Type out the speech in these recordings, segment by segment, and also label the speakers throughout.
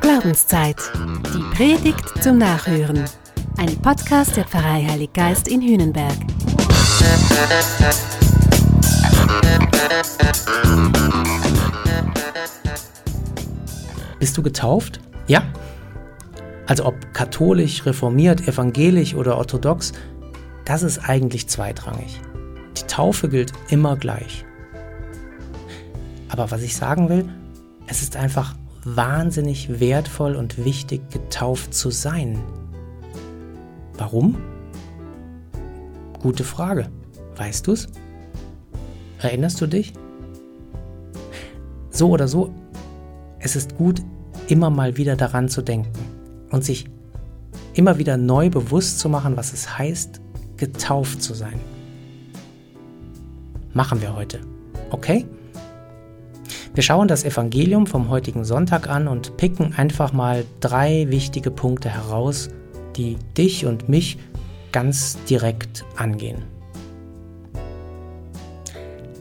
Speaker 1: Glaubenszeit. Die Predigt zum Nachhören. Ein Podcast der Pfarrei Heilig Geist in Hühnenberg.
Speaker 2: Bist du getauft? Ja. Also ob katholisch, reformiert, evangelisch oder orthodox, das ist eigentlich zweitrangig. Die Taufe gilt immer gleich. Aber was ich sagen will, es ist einfach wahnsinnig wertvoll und wichtig, getauft zu sein. Warum? Gute Frage. Weißt du's? Erinnerst du dich? So oder so, es ist gut, immer mal wieder daran zu denken und sich immer wieder neu bewusst zu machen, was es heißt, getauft zu sein. Machen wir heute. Okay? Wir schauen das Evangelium vom heutigen Sonntag an und picken einfach mal drei wichtige Punkte heraus, die dich und mich ganz direkt angehen.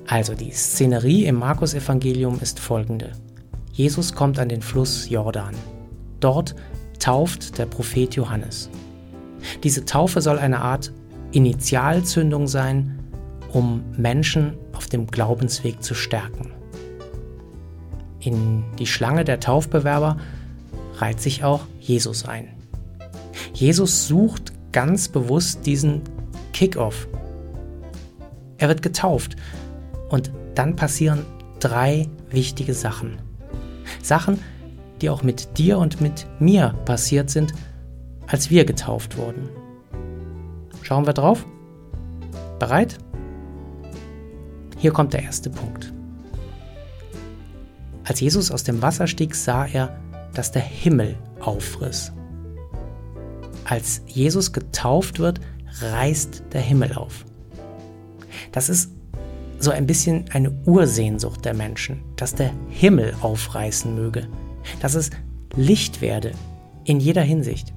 Speaker 2: Also die Szenerie im Markus-Evangelium ist folgende. Jesus kommt an den Fluss Jordan. Dort tauft der Prophet Johannes. Diese Taufe soll eine Art Initialzündung sein, um Menschen auf dem Glaubensweg zu stärken. In die Schlange der Taufbewerber reiht sich auch Jesus ein. Jesus sucht ganz bewusst diesen Kick-off. Er wird getauft und dann passieren drei wichtige Sachen. Sachen, die auch mit dir und mit mir passiert sind, als wir getauft wurden. Schauen wir drauf? Bereit? Hier kommt der erste Punkt. Als Jesus aus dem Wasser stieg, sah er, dass der Himmel aufriss. Als Jesus getauft wird, reißt der Himmel auf. Das ist so ein bisschen eine Ursehnsucht der Menschen, dass der Himmel aufreißen möge, dass es Licht werde in jeder Hinsicht,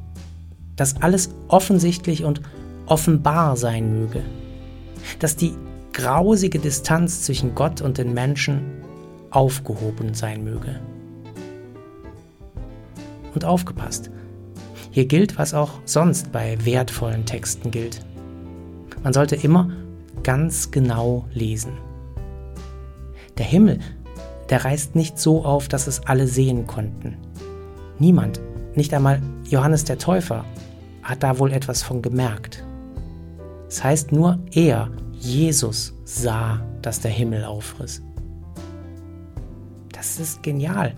Speaker 2: dass alles offensichtlich und offenbar sein möge, dass die grausige Distanz zwischen Gott und den Menschen aufgehoben sein möge. Und aufgepasst. Hier gilt, was auch sonst bei wertvollen Texten gilt. Man sollte immer ganz genau lesen. Der Himmel, der reißt nicht so auf, dass es alle sehen konnten. Niemand, nicht einmal Johannes der Täufer, hat da wohl etwas von gemerkt. Es das heißt nur er, Jesus, sah, dass der Himmel aufriss. Das ist genial.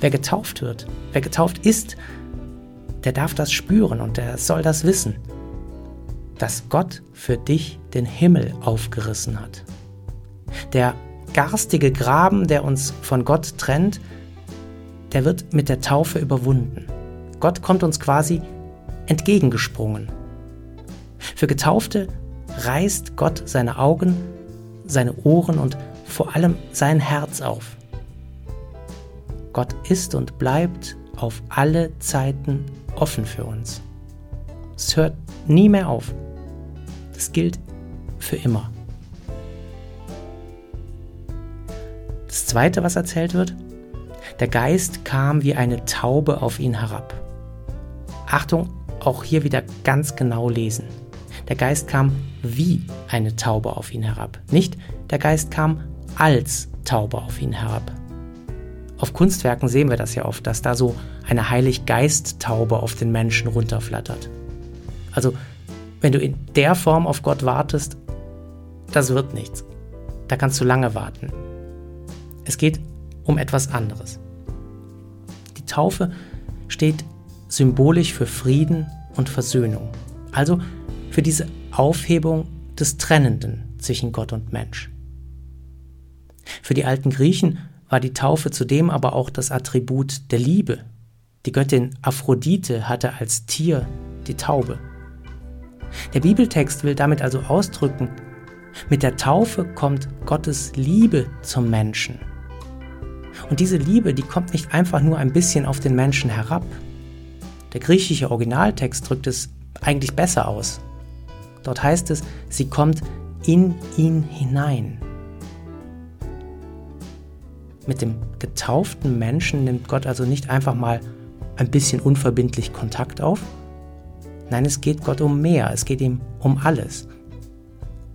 Speaker 2: Wer getauft wird, wer getauft ist, der darf das spüren und der soll das wissen, dass Gott für dich den Himmel aufgerissen hat. Der garstige Graben, der uns von Gott trennt, der wird mit der Taufe überwunden. Gott kommt uns quasi entgegengesprungen. Für Getaufte reißt Gott seine Augen, seine Ohren und vor allem sein Herz auf. Gott ist und bleibt auf alle Zeiten offen für uns. Es hört nie mehr auf. Das gilt für immer. Das Zweite, was erzählt wird, der Geist kam wie eine Taube auf ihn herab. Achtung, auch hier wieder ganz genau lesen. Der Geist kam wie eine Taube auf ihn herab. Nicht der Geist kam als Taube auf ihn herab. Auf Kunstwerken sehen wir das ja oft, dass da so eine Heiliggeist-Taube auf den Menschen runterflattert. Also, wenn du in der Form auf Gott wartest, das wird nichts. Da kannst du lange warten. Es geht um etwas anderes. Die Taufe steht symbolisch für Frieden und Versöhnung. Also für diese Aufhebung des Trennenden zwischen Gott und Mensch. Für die alten Griechen war die Taufe zudem aber auch das Attribut der Liebe. Die Göttin Aphrodite hatte als Tier die Taube. Der Bibeltext will damit also ausdrücken, mit der Taufe kommt Gottes Liebe zum Menschen. Und diese Liebe, die kommt nicht einfach nur ein bisschen auf den Menschen herab. Der griechische Originaltext drückt es eigentlich besser aus. Dort heißt es, sie kommt in ihn hinein. Mit dem getauften Menschen nimmt Gott also nicht einfach mal ein bisschen unverbindlich Kontakt auf. Nein, es geht Gott um mehr, es geht ihm um alles.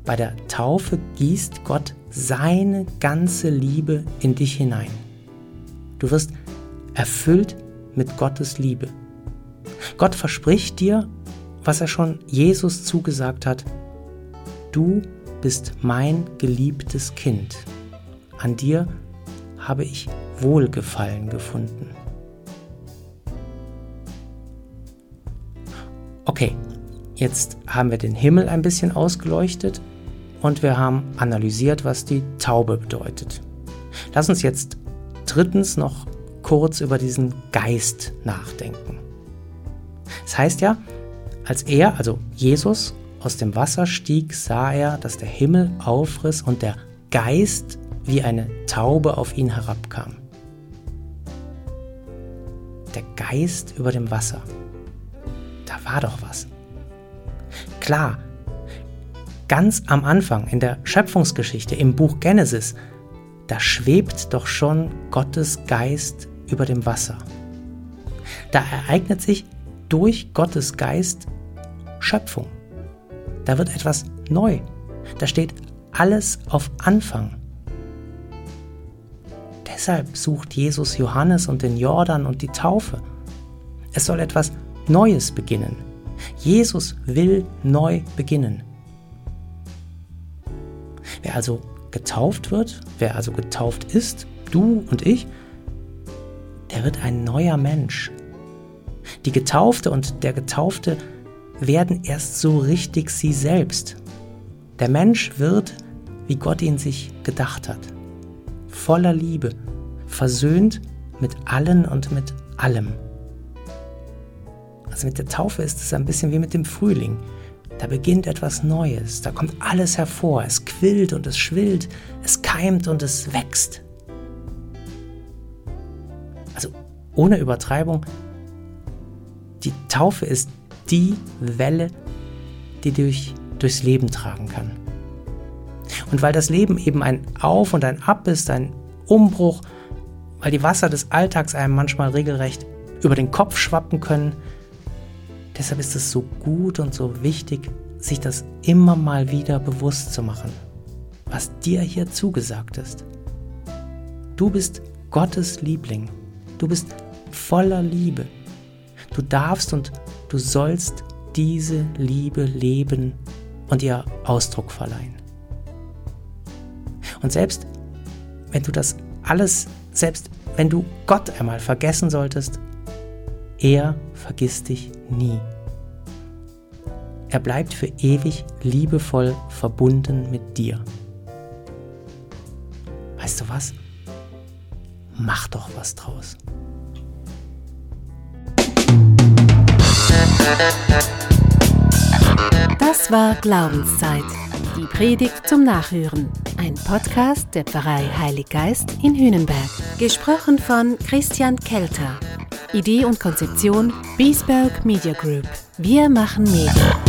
Speaker 2: Bei der Taufe gießt Gott seine ganze Liebe in dich hinein. Du wirst erfüllt mit Gottes Liebe. Gott verspricht dir, was er schon Jesus zugesagt hat, du bist mein geliebtes Kind. An dir habe ich Wohlgefallen gefunden. Okay, jetzt haben wir den Himmel ein bisschen ausgeleuchtet und wir haben analysiert, was die Taube bedeutet. Lass uns jetzt drittens noch kurz über diesen Geist nachdenken. Das heißt ja, als er, also Jesus, aus dem Wasser stieg, sah er, dass der Himmel aufriss und der Geist wie eine Taube auf ihn herabkam. Der Geist über dem Wasser. Da war doch was. Klar, ganz am Anfang in der Schöpfungsgeschichte im Buch Genesis, da schwebt doch schon Gottes Geist über dem Wasser. Da ereignet sich durch Gottes Geist Schöpfung. Da wird etwas neu. Da steht alles auf Anfang. Deshalb sucht Jesus Johannes und den Jordan und die Taufe. Es soll etwas Neues beginnen. Jesus will neu beginnen. Wer also getauft wird, wer also getauft ist, du und ich, der wird ein neuer Mensch. Die Getaufte und der Getaufte werden erst so richtig sie selbst. Der Mensch wird, wie Gott ihn sich gedacht hat, voller Liebe, versöhnt mit allen und mit allem. Also mit der Taufe ist es ein bisschen wie mit dem Frühling. Da beginnt etwas Neues, da kommt alles hervor, es quillt und es schwillt, es keimt und es wächst. Also ohne Übertreibung, die Taufe ist die Welle, die dich durchs Leben tragen kann. Und weil das Leben eben ein Auf und ein Ab ist, ein Umbruch, weil die Wasser des Alltags einem manchmal regelrecht über den Kopf schwappen können, deshalb ist es so gut und so wichtig, sich das immer mal wieder bewusst zu machen, was dir hier zugesagt ist. Du bist Gottes Liebling. Du bist voller Liebe. Du darfst und Du sollst diese Liebe leben und ihr Ausdruck verleihen. Und selbst wenn du das alles, selbst wenn du Gott einmal vergessen solltest, er vergisst dich nie. Er bleibt für ewig liebevoll verbunden mit dir. Weißt du was? Mach doch was draus.
Speaker 1: Das war Glaubenszeit. Die Predigt zum Nachhören. Ein Podcast der Pfarrei Heilig Geist in Hühnenberg. Gesprochen von Christian Kelter. Idee und Konzeption Biesberg Media Group. Wir machen Medien.